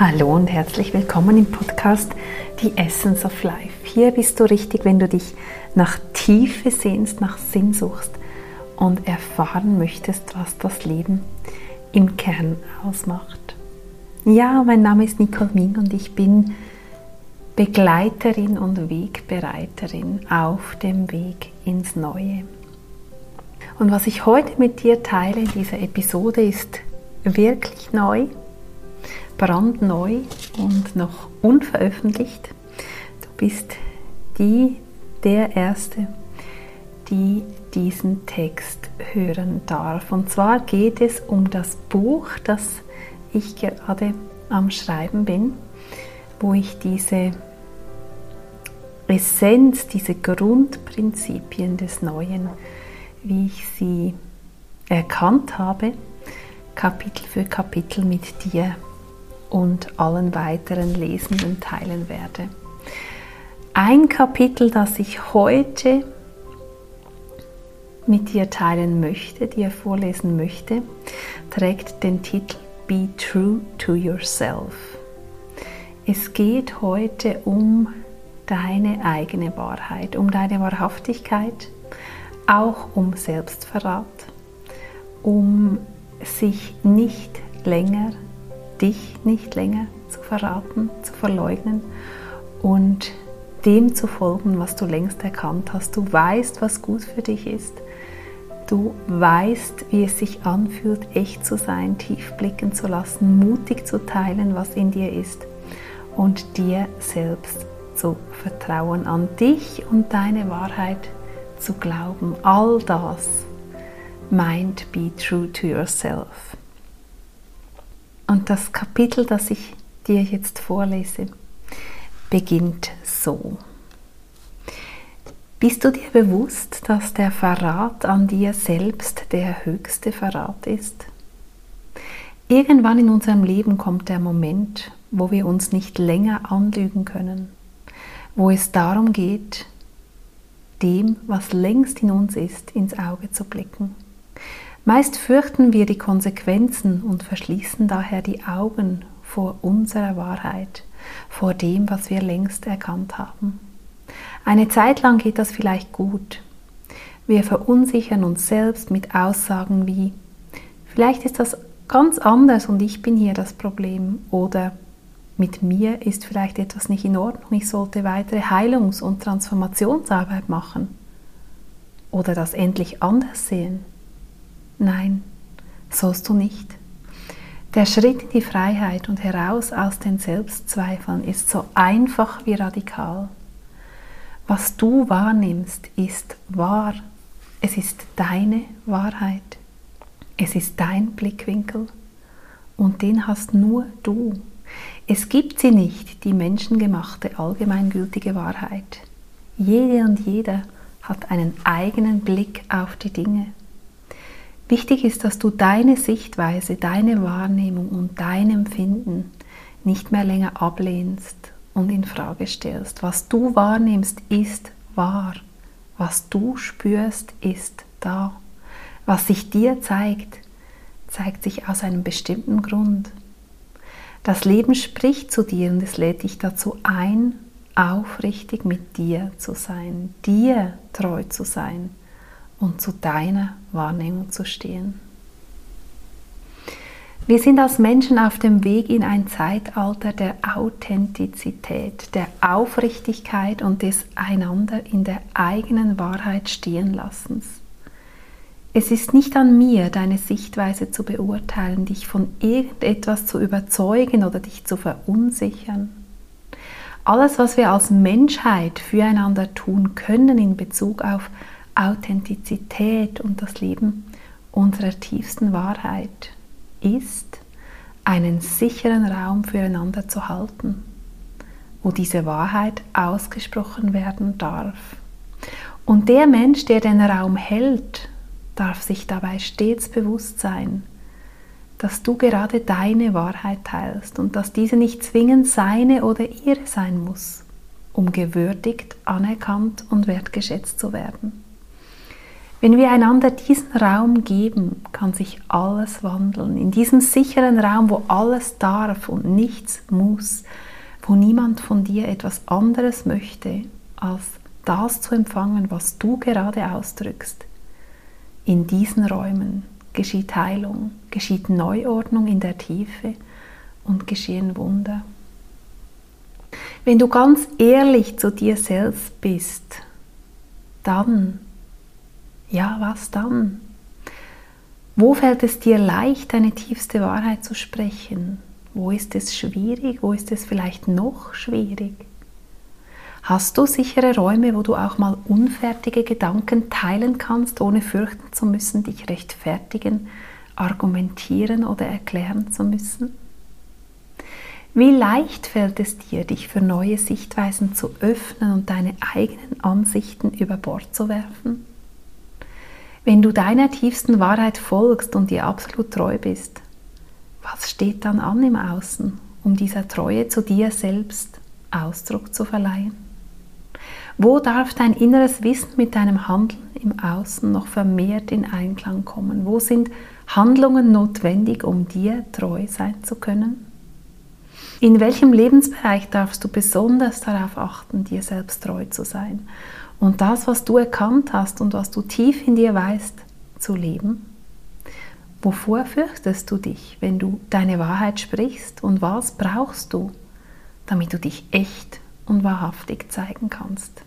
Hallo und herzlich willkommen im Podcast Die Essence of Life. Hier bist du richtig, wenn du dich nach Tiefe sehnst, nach Sinn suchst und erfahren möchtest, was das Leben im Kern ausmacht. Ja, mein Name ist Nicole Ming und ich bin Begleiterin und Wegbereiterin auf dem Weg ins Neue. Und was ich heute mit dir teile in dieser Episode ist wirklich neu brandneu und noch unveröffentlicht. Du bist die, der Erste, die diesen Text hören darf. Und zwar geht es um das Buch, das ich gerade am Schreiben bin, wo ich diese Essenz, diese Grundprinzipien des Neuen, wie ich sie erkannt habe, Kapitel für Kapitel mit dir und allen weiteren Lesenden teilen werde. Ein Kapitel, das ich heute mit dir teilen möchte, dir vorlesen möchte, trägt den Titel Be True to Yourself. Es geht heute um deine eigene Wahrheit, um deine Wahrhaftigkeit, auch um Selbstverrat, um sich nicht länger dich nicht länger zu verraten, zu verleugnen und dem zu folgen, was du längst erkannt hast. Du weißt, was gut für dich ist. Du weißt, wie es sich anfühlt, echt zu sein, tief blicken zu lassen, mutig zu teilen, was in dir ist und dir selbst zu vertrauen, an dich und deine Wahrheit zu glauben. All das meint be true to yourself. Und das Kapitel, das ich dir jetzt vorlese, beginnt so. Bist du dir bewusst, dass der Verrat an dir selbst der höchste Verrat ist? Irgendwann in unserem Leben kommt der Moment, wo wir uns nicht länger anlügen können, wo es darum geht, dem, was längst in uns ist, ins Auge zu blicken. Meist fürchten wir die Konsequenzen und verschließen daher die Augen vor unserer Wahrheit, vor dem, was wir längst erkannt haben. Eine Zeit lang geht das vielleicht gut. Wir verunsichern uns selbst mit Aussagen wie, vielleicht ist das ganz anders und ich bin hier das Problem oder mit mir ist vielleicht etwas nicht in Ordnung, ich sollte weitere Heilungs- und Transformationsarbeit machen oder das endlich anders sehen. Nein, sollst du nicht. Der Schritt in die Freiheit und heraus aus den Selbstzweifeln ist so einfach wie radikal. Was du wahrnimmst, ist wahr. Es ist deine Wahrheit. Es ist dein Blickwinkel. Und den hast nur du. Es gibt sie nicht, die menschengemachte, allgemeingültige Wahrheit. Jede und jeder hat einen eigenen Blick auf die Dinge. Wichtig ist, dass du deine Sichtweise, deine Wahrnehmung und dein Empfinden nicht mehr länger ablehnst und in Frage stellst. Was du wahrnimmst, ist wahr. Was du spürst, ist da. Was sich dir zeigt, zeigt sich aus einem bestimmten Grund. Das Leben spricht zu dir und es lädt dich dazu ein, aufrichtig mit dir zu sein, dir treu zu sein und zu deiner Wahrnehmung zu stehen. Wir sind als Menschen auf dem Weg in ein Zeitalter der Authentizität, der Aufrichtigkeit und des einander in der eigenen Wahrheit stehen lassens. Es ist nicht an mir, deine Sichtweise zu beurteilen, dich von irgendetwas zu überzeugen oder dich zu verunsichern. Alles, was wir als Menschheit füreinander tun können in Bezug auf Authentizität und das Leben unserer tiefsten Wahrheit ist, einen sicheren Raum füreinander zu halten, wo diese Wahrheit ausgesprochen werden darf. Und der Mensch, der den Raum hält, darf sich dabei stets bewusst sein, dass du gerade deine Wahrheit teilst und dass diese nicht zwingend seine oder ihre sein muss, um gewürdigt, anerkannt und wertgeschätzt zu werden. Wenn wir einander diesen Raum geben, kann sich alles wandeln. In diesem sicheren Raum, wo alles darf und nichts muss, wo niemand von dir etwas anderes möchte, als das zu empfangen, was du gerade ausdrückst. In diesen Räumen geschieht Heilung, geschieht Neuordnung in der Tiefe und geschehen Wunder. Wenn du ganz ehrlich zu dir selbst bist, dann ja, was dann? Wo fällt es dir leicht, deine tiefste Wahrheit zu sprechen? Wo ist es schwierig? Wo ist es vielleicht noch schwierig? Hast du sichere Räume, wo du auch mal unfertige Gedanken teilen kannst, ohne fürchten zu müssen, dich rechtfertigen, argumentieren oder erklären zu müssen? Wie leicht fällt es dir, dich für neue Sichtweisen zu öffnen und deine eigenen Ansichten über Bord zu werfen? Wenn du deiner tiefsten Wahrheit folgst und dir absolut treu bist, was steht dann an im Außen, um dieser Treue zu dir selbst Ausdruck zu verleihen? Wo darf dein inneres Wissen mit deinem Handeln im Außen noch vermehrt in Einklang kommen? Wo sind Handlungen notwendig, um dir treu sein zu können? In welchem Lebensbereich darfst du besonders darauf achten, dir selbst treu zu sein und das, was du erkannt hast und was du tief in dir weißt, zu leben? Wovor fürchtest du dich, wenn du deine Wahrheit sprichst und was brauchst du, damit du dich echt und wahrhaftig zeigen kannst?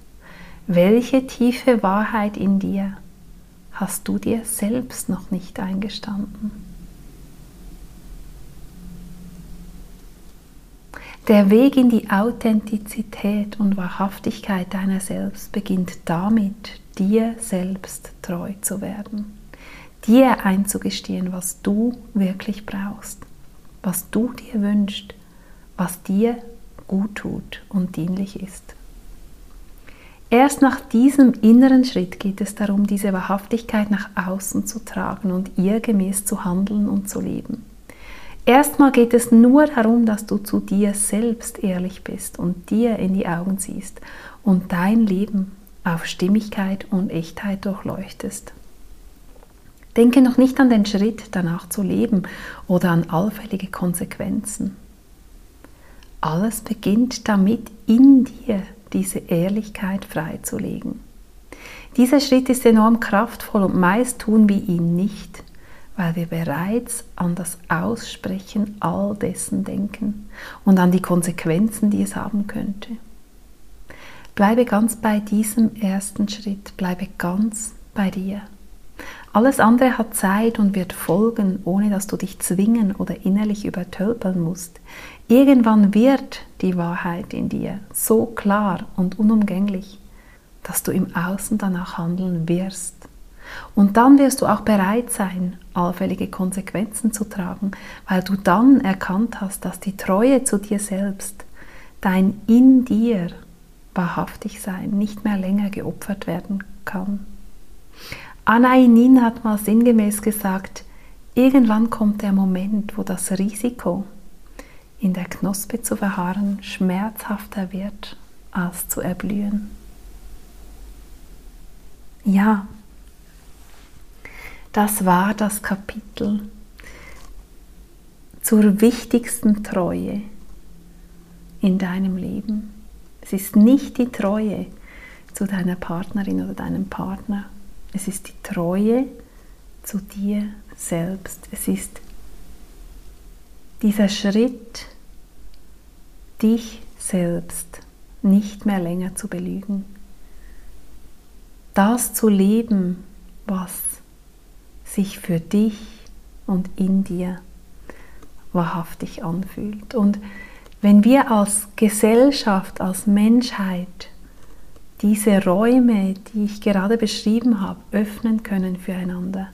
Welche tiefe Wahrheit in dir hast du dir selbst noch nicht eingestanden? Der Weg in die Authentizität und Wahrhaftigkeit deiner selbst beginnt damit, dir selbst treu zu werden, dir einzugestehen, was du wirklich brauchst, was du dir wünschst, was dir gut tut und dienlich ist. Erst nach diesem inneren Schritt geht es darum, diese Wahrhaftigkeit nach außen zu tragen und ihr gemäß zu handeln und zu leben. Erstmal geht es nur darum, dass du zu dir selbst ehrlich bist und dir in die Augen siehst und dein Leben auf Stimmigkeit und Echtheit durchleuchtest. Denke noch nicht an den Schritt, danach zu leben oder an allfällige Konsequenzen. Alles beginnt damit, in dir diese Ehrlichkeit freizulegen. Dieser Schritt ist enorm kraftvoll und meist tun wir ihn nicht weil wir bereits an das Aussprechen all dessen denken und an die Konsequenzen, die es haben könnte. Bleibe ganz bei diesem ersten Schritt, bleibe ganz bei dir. Alles andere hat Zeit und wird folgen, ohne dass du dich zwingen oder innerlich übertölpeln musst. Irgendwann wird die Wahrheit in dir so klar und unumgänglich, dass du im Außen danach handeln wirst. Und dann wirst du auch bereit sein, allfällige Konsequenzen zu tragen, weil du dann erkannt hast, dass die Treue zu dir selbst, dein in dir wahrhaftig sein, nicht mehr länger geopfert werden kann. Anna Inin hat mal sinngemäß gesagt, irgendwann kommt der Moment, wo das Risiko, in der Knospe zu verharren, schmerzhafter wird, als zu erblühen. Ja, das war das Kapitel zur wichtigsten Treue in deinem Leben. Es ist nicht die Treue zu deiner Partnerin oder deinem Partner. Es ist die Treue zu dir selbst. Es ist dieser Schritt, dich selbst nicht mehr länger zu belügen. Das zu leben, was sich für dich und in dir wahrhaftig anfühlt. Und wenn wir als Gesellschaft, als Menschheit diese Räume, die ich gerade beschrieben habe, öffnen können füreinander,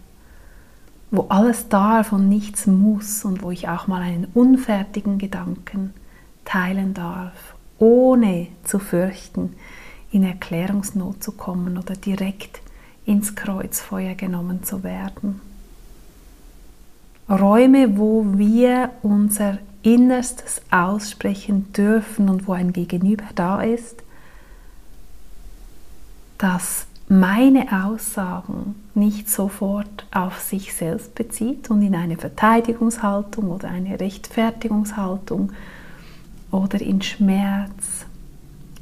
wo alles darf und nichts muss und wo ich auch mal einen unfertigen Gedanken teilen darf, ohne zu fürchten, in Erklärungsnot zu kommen oder direkt ins Kreuzfeuer genommen zu werden. Räume, wo wir unser Innerstes aussprechen dürfen und wo ein Gegenüber da ist, das meine Aussagen nicht sofort auf sich selbst bezieht und in eine Verteidigungshaltung oder eine Rechtfertigungshaltung oder in Schmerz,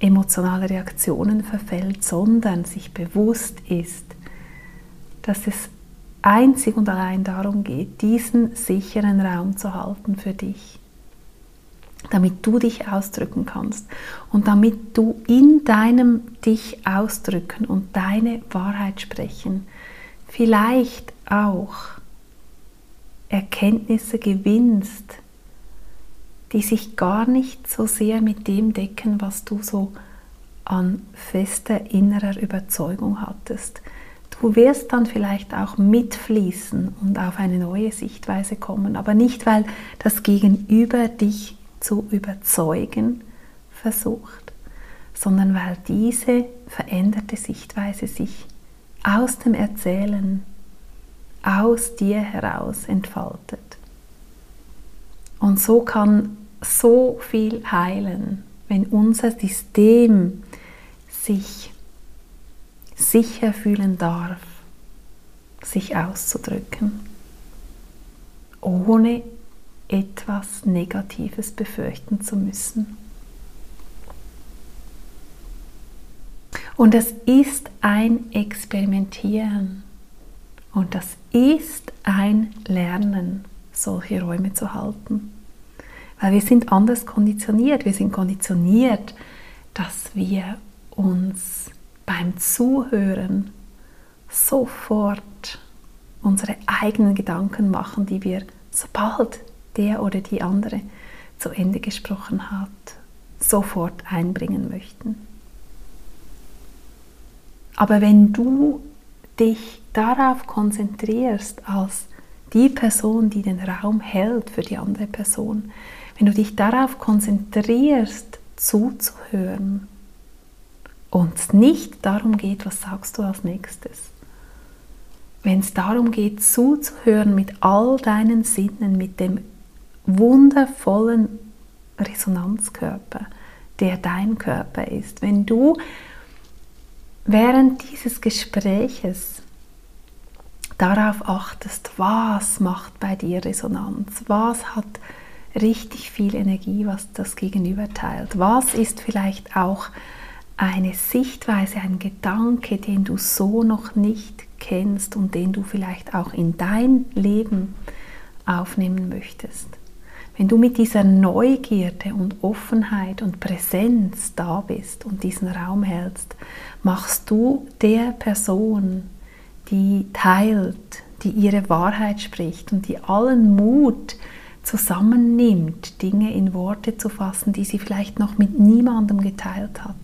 emotionale Reaktionen verfällt, sondern sich bewusst ist, dass es einzig und allein darum geht, diesen sicheren Raum zu halten für dich, damit du dich ausdrücken kannst und damit du in deinem dich ausdrücken und deine Wahrheit sprechen vielleicht auch Erkenntnisse gewinnst, die sich gar nicht so sehr mit dem decken, was du so an fester innerer Überzeugung hattest. Du wirst dann vielleicht auch mitfließen und auf eine neue Sichtweise kommen, aber nicht, weil das Gegenüber dich zu überzeugen versucht, sondern weil diese veränderte Sichtweise sich aus dem Erzählen, aus dir heraus entfaltet. Und so kann so viel heilen, wenn unser System sich sicher fühlen darf, sich auszudrücken, ohne etwas Negatives befürchten zu müssen. Und das ist ein Experimentieren und das ist ein Lernen, solche Räume zu halten. Weil wir sind anders konditioniert. Wir sind konditioniert, dass wir uns beim Zuhören sofort unsere eigenen Gedanken machen, die wir, sobald der oder die andere zu Ende gesprochen hat, sofort einbringen möchten. Aber wenn du dich darauf konzentrierst als die Person, die den Raum hält für die andere Person, wenn du dich darauf konzentrierst, zuzuhören und es nicht darum geht, was sagst du als nächstes, wenn es darum geht, zuzuhören mit all deinen Sinnen, mit dem wundervollen Resonanzkörper, der dein Körper ist, wenn du während dieses Gespräches darauf achtest, was macht bei dir Resonanz, was hat richtig viel Energie, was das Gegenüber teilt. Was ist vielleicht auch eine Sichtweise, ein Gedanke, den du so noch nicht kennst und den du vielleicht auch in dein Leben aufnehmen möchtest. Wenn du mit dieser Neugierde und Offenheit und Präsenz da bist und diesen Raum hältst, machst du der Person, die teilt, die ihre Wahrheit spricht und die allen Mut zusammennimmt, Dinge in Worte zu fassen, die sie vielleicht noch mit niemandem geteilt hat.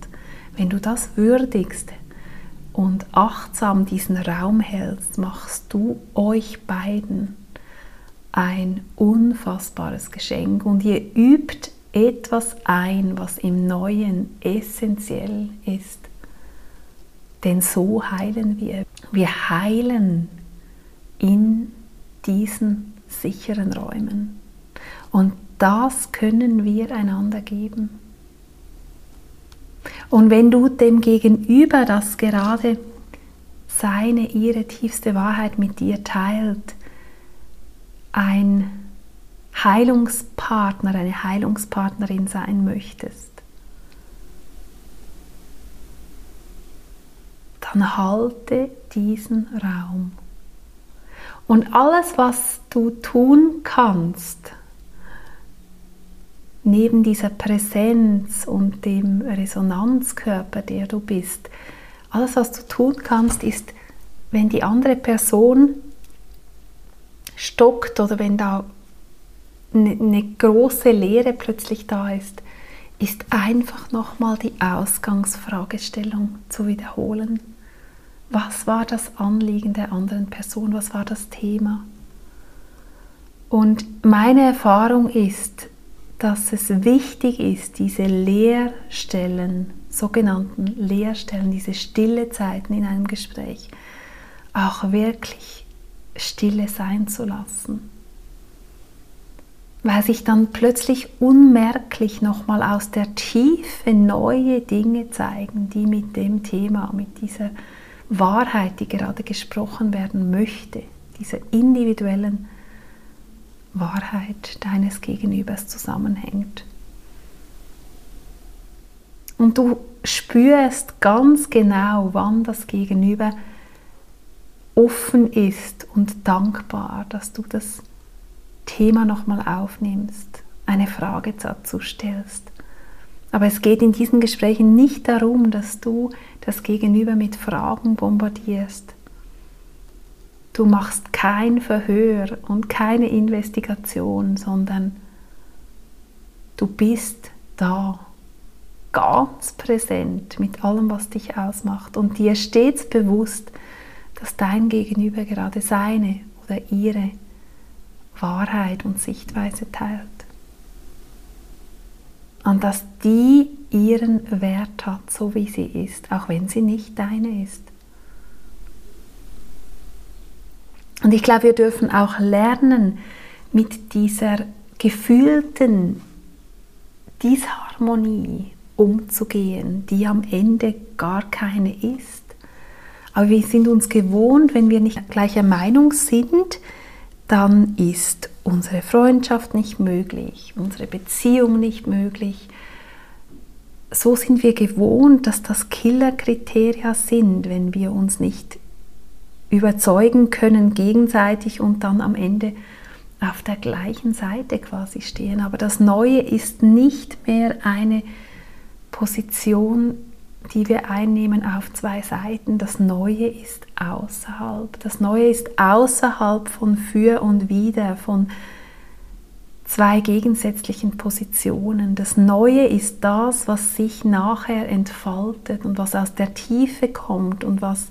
Wenn du das würdigst und achtsam diesen Raum hältst, machst du euch beiden ein unfassbares Geschenk und ihr übt etwas ein, was im Neuen essentiell ist. Denn so heilen wir. Wir heilen in diesen sicheren Räumen. Und das können wir einander geben. Und wenn du dem Gegenüber, das gerade seine, ihre tiefste Wahrheit mit dir teilt, ein Heilungspartner, eine Heilungspartnerin sein möchtest, dann halte diesen Raum. Und alles, was du tun kannst, neben dieser Präsenz und dem Resonanzkörper, der du bist, alles, was du tun kannst, ist, wenn die andere Person stockt oder wenn da eine, eine große Leere plötzlich da ist, ist einfach nochmal die Ausgangsfragestellung zu wiederholen. Was war das Anliegen der anderen Person? Was war das Thema? Und meine Erfahrung ist, dass es wichtig ist, diese Leerstellen, sogenannten Leerstellen, diese stille Zeiten in einem Gespräch, auch wirklich stille sein zu lassen. Weil sich dann plötzlich unmerklich nochmal aus der Tiefe neue Dinge zeigen, die mit dem Thema, mit dieser Wahrheit, die gerade gesprochen werden möchte, dieser individuellen Wahrheit deines Gegenübers zusammenhängt. Und du spürst ganz genau, wann das Gegenüber offen ist und dankbar, dass du das Thema nochmal aufnimmst, eine Frage dazu stellst. Aber es geht in diesen Gesprächen nicht darum, dass du das Gegenüber mit Fragen bombardierst. Du machst kein Verhör und keine Investigation, sondern du bist da ganz präsent mit allem, was dich ausmacht und dir stets bewusst, dass dein Gegenüber gerade seine oder ihre Wahrheit und Sichtweise teilt. Und dass die ihren Wert hat, so wie sie ist, auch wenn sie nicht deine ist. Und ich glaube, wir dürfen auch lernen, mit dieser gefühlten Disharmonie umzugehen, die am Ende gar keine ist. Aber wir sind uns gewohnt, wenn wir nicht gleicher Meinung sind, dann ist unsere Freundschaft nicht möglich, unsere Beziehung nicht möglich. So sind wir gewohnt, dass das Killerkriterien sind, wenn wir uns nicht überzeugen können gegenseitig und dann am Ende auf der gleichen Seite quasi stehen. Aber das Neue ist nicht mehr eine Position, die wir einnehmen auf zwei Seiten. Das Neue ist außerhalb. Das Neue ist außerhalb von für und wider, von zwei gegensätzlichen Positionen. Das Neue ist das, was sich nachher entfaltet und was aus der Tiefe kommt und was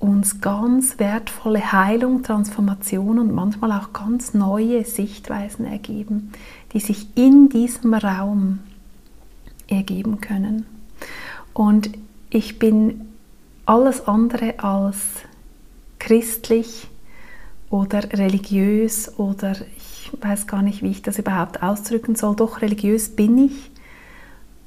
uns ganz wertvolle Heilung, Transformation und manchmal auch ganz neue Sichtweisen ergeben, die sich in diesem Raum ergeben können. Und ich bin alles andere als christlich oder religiös oder ich weiß gar nicht, wie ich das überhaupt ausdrücken soll. Doch religiös bin ich,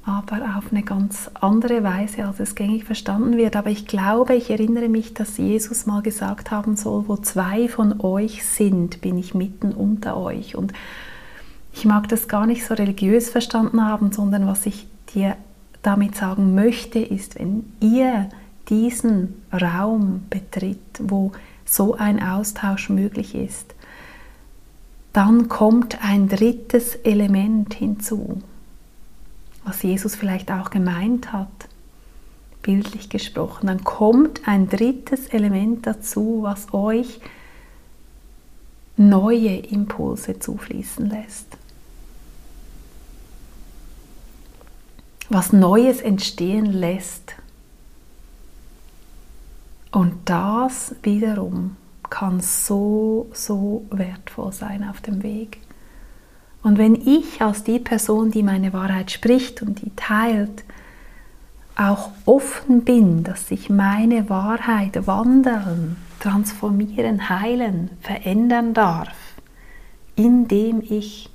aber auf eine ganz andere Weise, als es gängig verstanden wird. Aber ich glaube, ich erinnere mich, dass Jesus mal gesagt haben soll, wo zwei von euch sind, bin ich mitten unter euch. Und ich mag das gar nicht so religiös verstanden haben, sondern was ich dir damit sagen möchte, ist, wenn ihr diesen Raum betritt, wo so ein Austausch möglich ist, dann kommt ein drittes Element hinzu, was Jesus vielleicht auch gemeint hat, bildlich gesprochen. Dann kommt ein drittes Element dazu, was euch neue Impulse zufließen lässt. was Neues entstehen lässt. Und das wiederum kann so, so wertvoll sein auf dem Weg. Und wenn ich als die Person, die meine Wahrheit spricht und die teilt, auch offen bin, dass sich meine Wahrheit wandeln, transformieren, heilen, verändern darf, indem ich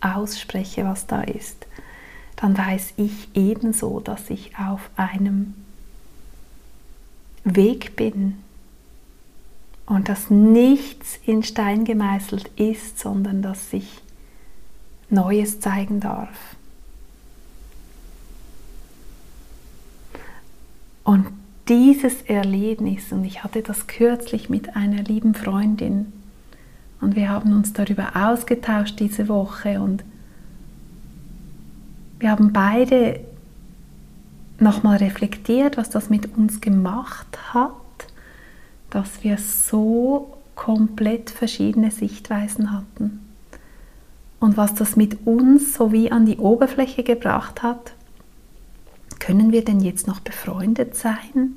ausspreche, was da ist, dann weiß ich ebenso, dass ich auf einem Weg bin und dass nichts in Stein gemeißelt ist, sondern dass sich Neues zeigen darf. Und dieses Erlebnis, und ich hatte das kürzlich mit einer lieben Freundin, und wir haben uns darüber ausgetauscht diese Woche und wir haben beide nochmal reflektiert, was das mit uns gemacht hat, dass wir so komplett verschiedene Sichtweisen hatten. Und was das mit uns so wie an die Oberfläche gebracht hat, können wir denn jetzt noch befreundet sein?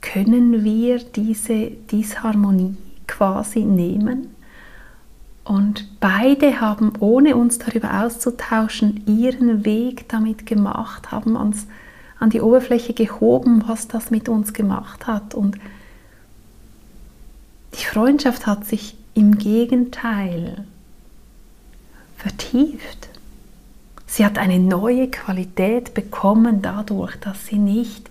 Können wir diese Disharmonie quasi nehmen? Und beide haben, ohne uns darüber auszutauschen, ihren Weg damit gemacht, haben uns an die Oberfläche gehoben, was das mit uns gemacht hat. Und die Freundschaft hat sich im Gegenteil vertieft. Sie hat eine neue Qualität bekommen dadurch, dass sie nicht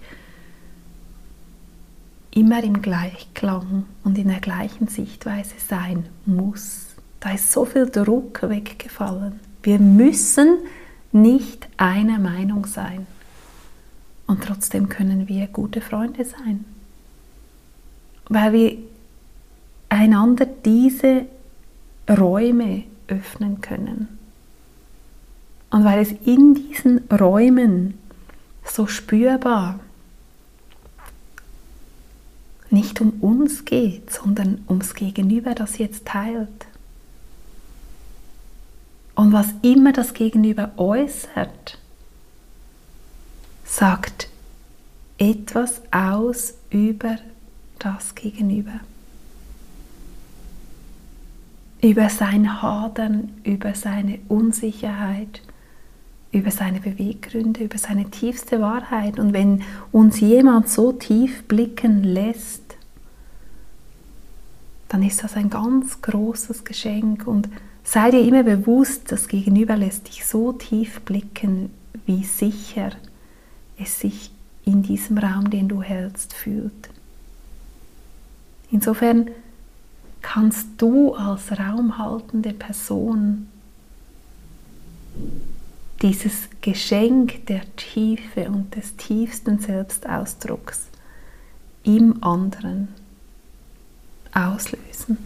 immer im Gleichklang und in der gleichen Sichtweise sein muss. Da ist so viel Druck weggefallen. Wir müssen nicht einer Meinung sein. Und trotzdem können wir gute Freunde sein. Weil wir einander diese Räume öffnen können. Und weil es in diesen Räumen so spürbar nicht um uns geht, sondern ums Gegenüber, das jetzt teilt. Und was immer das Gegenüber äußert, sagt etwas aus über das Gegenüber. Über sein Hadern, über seine Unsicherheit, über seine Beweggründe, über seine tiefste Wahrheit. Und wenn uns jemand so tief blicken lässt, dann ist das ein ganz großes Geschenk. Und sei dir immer bewusst, das Gegenüber lässt dich so tief blicken, wie sicher es sich in diesem Raum, den du hältst, fühlt. Insofern kannst du als raumhaltende Person dieses Geschenk der Tiefe und des tiefsten Selbstausdrucks im anderen auslösen.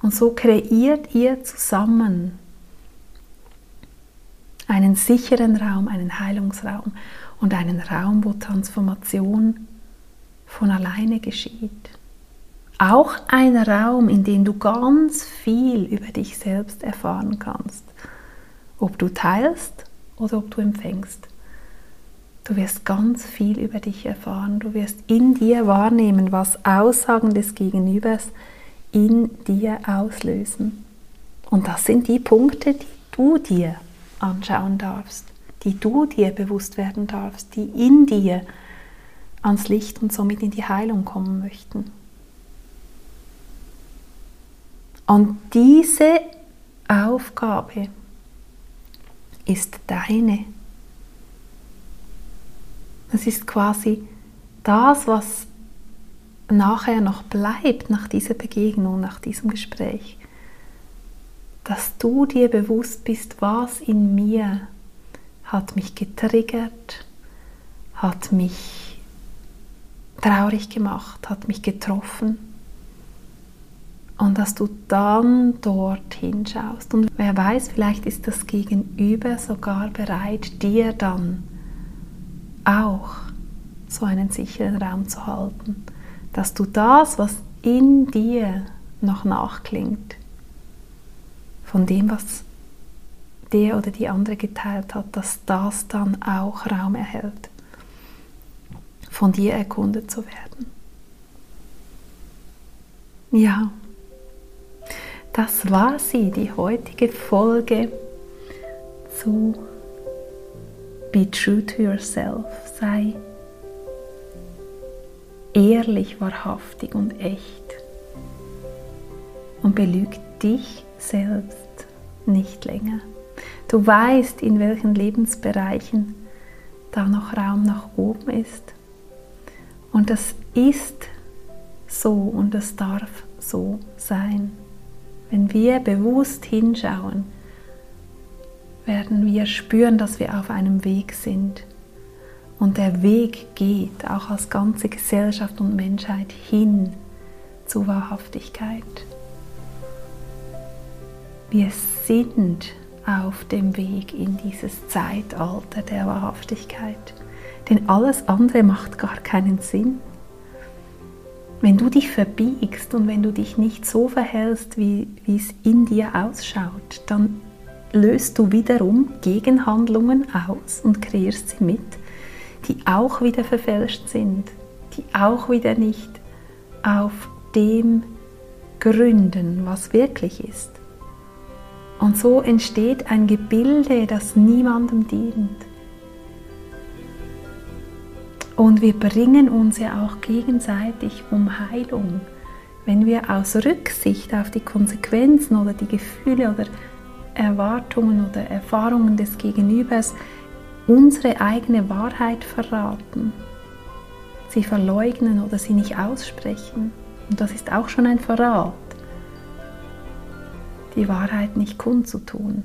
Und so kreiert ihr zusammen einen sicheren Raum, einen Heilungsraum und einen Raum, wo Transformation von alleine geschieht. Auch ein Raum, in dem du ganz viel über dich selbst erfahren kannst ob du teilst oder ob du empfängst. Du wirst ganz viel über dich erfahren. Du wirst in dir wahrnehmen, was Aussagen des Gegenübers in dir auslösen. Und das sind die Punkte, die du dir anschauen darfst, die du dir bewusst werden darfst, die in dir ans Licht und somit in die Heilung kommen möchten. Und diese Aufgabe, ist deine. Es ist quasi das, was nachher noch bleibt nach dieser Begegnung, nach diesem Gespräch. Dass du dir bewusst bist, was in mir hat mich getriggert, hat mich traurig gemacht, hat mich getroffen und dass du dann dort hinschaust. Und wer weiß, vielleicht ist das Gegenüber sogar bereit, dir dann auch so einen sicheren Raum zu halten, dass du das, was in dir noch nachklingt, von dem, was der oder die andere geteilt hat, dass das dann auch Raum erhält, von dir erkundet zu werden. Ja, das war sie, die heutige Folge zu Be True to Yourself. Sei ehrlich, wahrhaftig und echt. Und belüg dich selbst nicht länger. Du weißt, in welchen Lebensbereichen da noch Raum nach oben ist. Und das ist so und es darf so sein. Wenn wir bewusst hinschauen, werden wir spüren, dass wir auf einem Weg sind. Und der Weg geht auch als ganze Gesellschaft und Menschheit hin zu Wahrhaftigkeit. Wir sind auf dem Weg in dieses Zeitalter der Wahrhaftigkeit. Denn alles andere macht gar keinen Sinn. Wenn du dich verbiegst und wenn du dich nicht so verhältst, wie, wie es in dir ausschaut, dann löst du wiederum Gegenhandlungen aus und kreierst sie mit, die auch wieder verfälscht sind, die auch wieder nicht auf dem gründen, was wirklich ist. Und so entsteht ein Gebilde, das niemandem dient. Und wir bringen uns ja auch gegenseitig um Heilung, wenn wir aus Rücksicht auf die Konsequenzen oder die Gefühle oder Erwartungen oder Erfahrungen des Gegenübers unsere eigene Wahrheit verraten. sie verleugnen oder sie nicht aussprechen. Und das ist auch schon ein Verrat, die Wahrheit nicht kundzutun.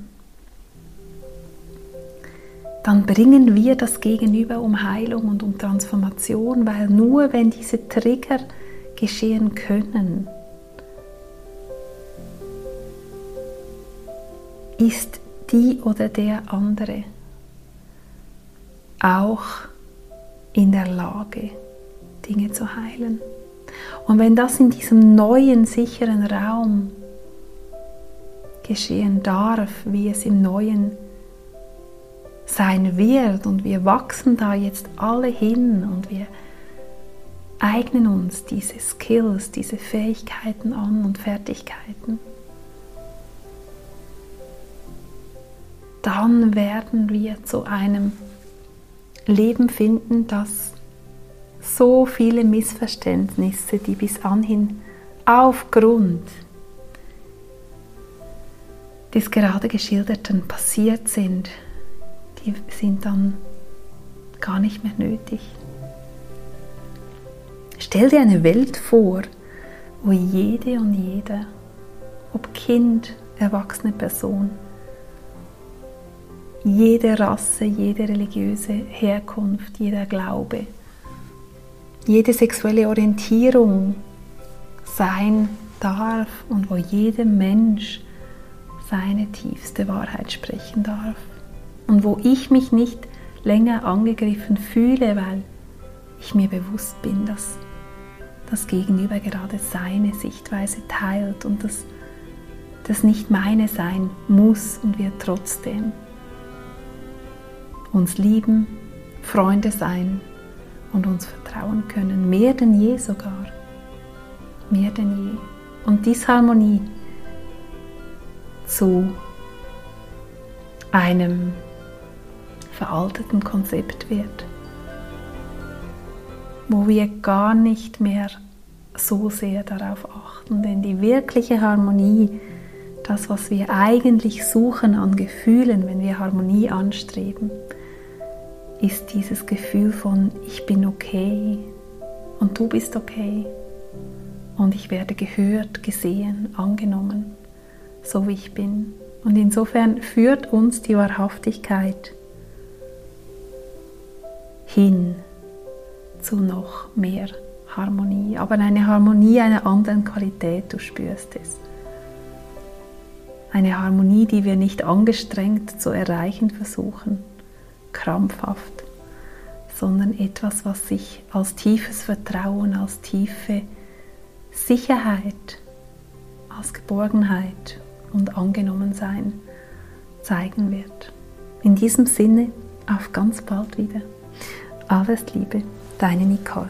Dann bringen wir das Gegenüber um Heilung und um Transformation, weil nur wenn diese Trigger geschehen können, ist die oder der andere auch in der Lage, Dinge zu heilen. Und wenn das in diesem neuen, sicheren Raum geschehen darf, wie es im neuen sein wird, und wir wachsen da jetzt alle hin. Und wir eignen uns diese Skills, diese Fähigkeiten an und Fertigkeiten, dann werden wir zu einem Leben finden, das so viele Missverständnisse, die bis anhin aufgrund des gerade geschilderten passiert sind, die sind dann gar nicht mehr nötig. Stell dir eine Welt vor, wo jede und jeder, ob Kind, erwachsene Person, jede Rasse, jede religiöse Herkunft, jeder Glaube, jede sexuelle Orientierung sein darf und wo jeder Mensch seine tiefste Wahrheit sprechen darf. Und wo ich mich nicht länger angegriffen fühle, weil ich mir bewusst bin, dass das Gegenüber gerade seine Sichtweise teilt und dass das nicht meine sein muss und wir trotzdem uns lieben, Freunde sein und uns vertrauen können, mehr denn je sogar, mehr denn je. Und Disharmonie zu einem veralteten Konzept wird, wo wir gar nicht mehr so sehr darauf achten, denn die wirkliche Harmonie, das, was wir eigentlich suchen an Gefühlen, wenn wir Harmonie anstreben, ist dieses Gefühl von ich bin okay und du bist okay und ich werde gehört, gesehen, angenommen, so wie ich bin. Und insofern führt uns die Wahrhaftigkeit hin zu noch mehr Harmonie, aber eine Harmonie einer anderen Qualität, du spürst es. Eine Harmonie, die wir nicht angestrengt zu erreichen versuchen, krampfhaft, sondern etwas, was sich als tiefes Vertrauen, als tiefe Sicherheit, als Geborgenheit und Angenommensein zeigen wird. In diesem Sinne, auf ganz bald wieder. Alles Liebe, deine Nicole.